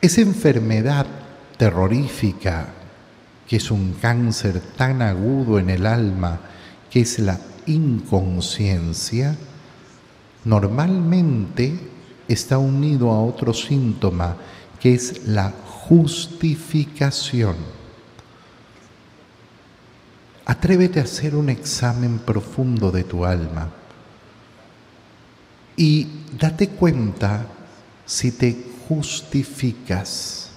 esa enfermedad terrorífica que es un cáncer tan agudo en el alma, que es la inconsciencia, normalmente está unido a otro síntoma, que es la justificación. Atrévete a hacer un examen profundo de tu alma y date cuenta si te justificas.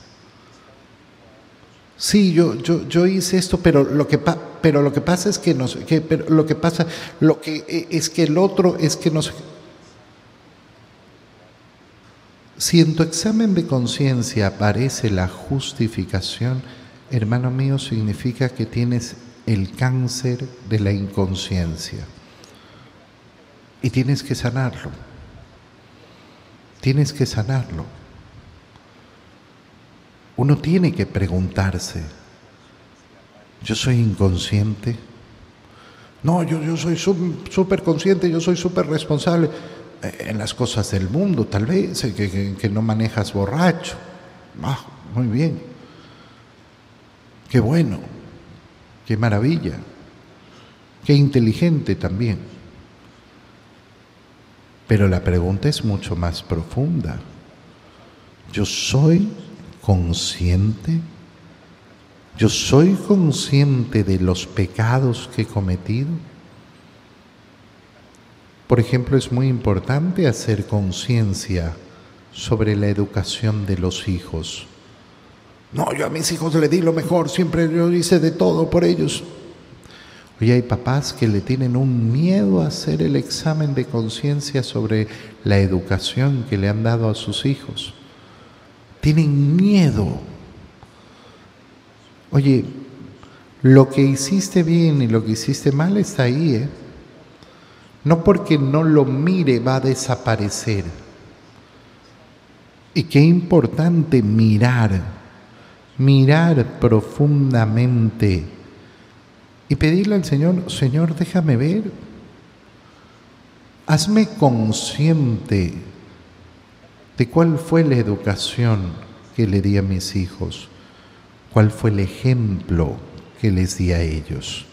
Sí, yo, yo, yo hice esto, pero lo que, pero lo que pasa es que, que pero lo que pasa, lo que e, es que el otro es que nos... Si en tu examen de conciencia aparece la justificación, hermano mío, significa que tienes el cáncer de la inconsciencia y tienes que sanarlo. Tienes que sanarlo. Uno tiene que preguntarse, ¿yo soy inconsciente? No, yo, soy súper consciente, yo soy súper responsable eh, en las cosas del mundo, tal vez, eh, que, que, no manejas borracho. Ah, muy bien. Qué bueno, qué maravilla, qué inteligente también. Pero la pregunta es mucho más profunda. ¿Yo soy consciente? ¿Yo soy consciente de los pecados que he cometido? Por ejemplo, es muy importante hacer conciencia sobre la educación de los hijos. No, yo a mis hijos le di lo mejor, siempre yo hice de todo por ellos. Hoy hay papás que le tienen un miedo a hacer el examen de conciencia sobre la educación que le han dado a sus hijos. Tienen miedo. Oye, lo que hiciste bien y lo que hiciste mal está ahí, ¿eh? No porque no lo mire va a desaparecer. Y qué importante mirar, mirar profundamente y pedirle al Señor, Señor, déjame ver, hazme consciente de cuál fue la educación que le di a mis hijos, cuál fue el ejemplo que les di a ellos.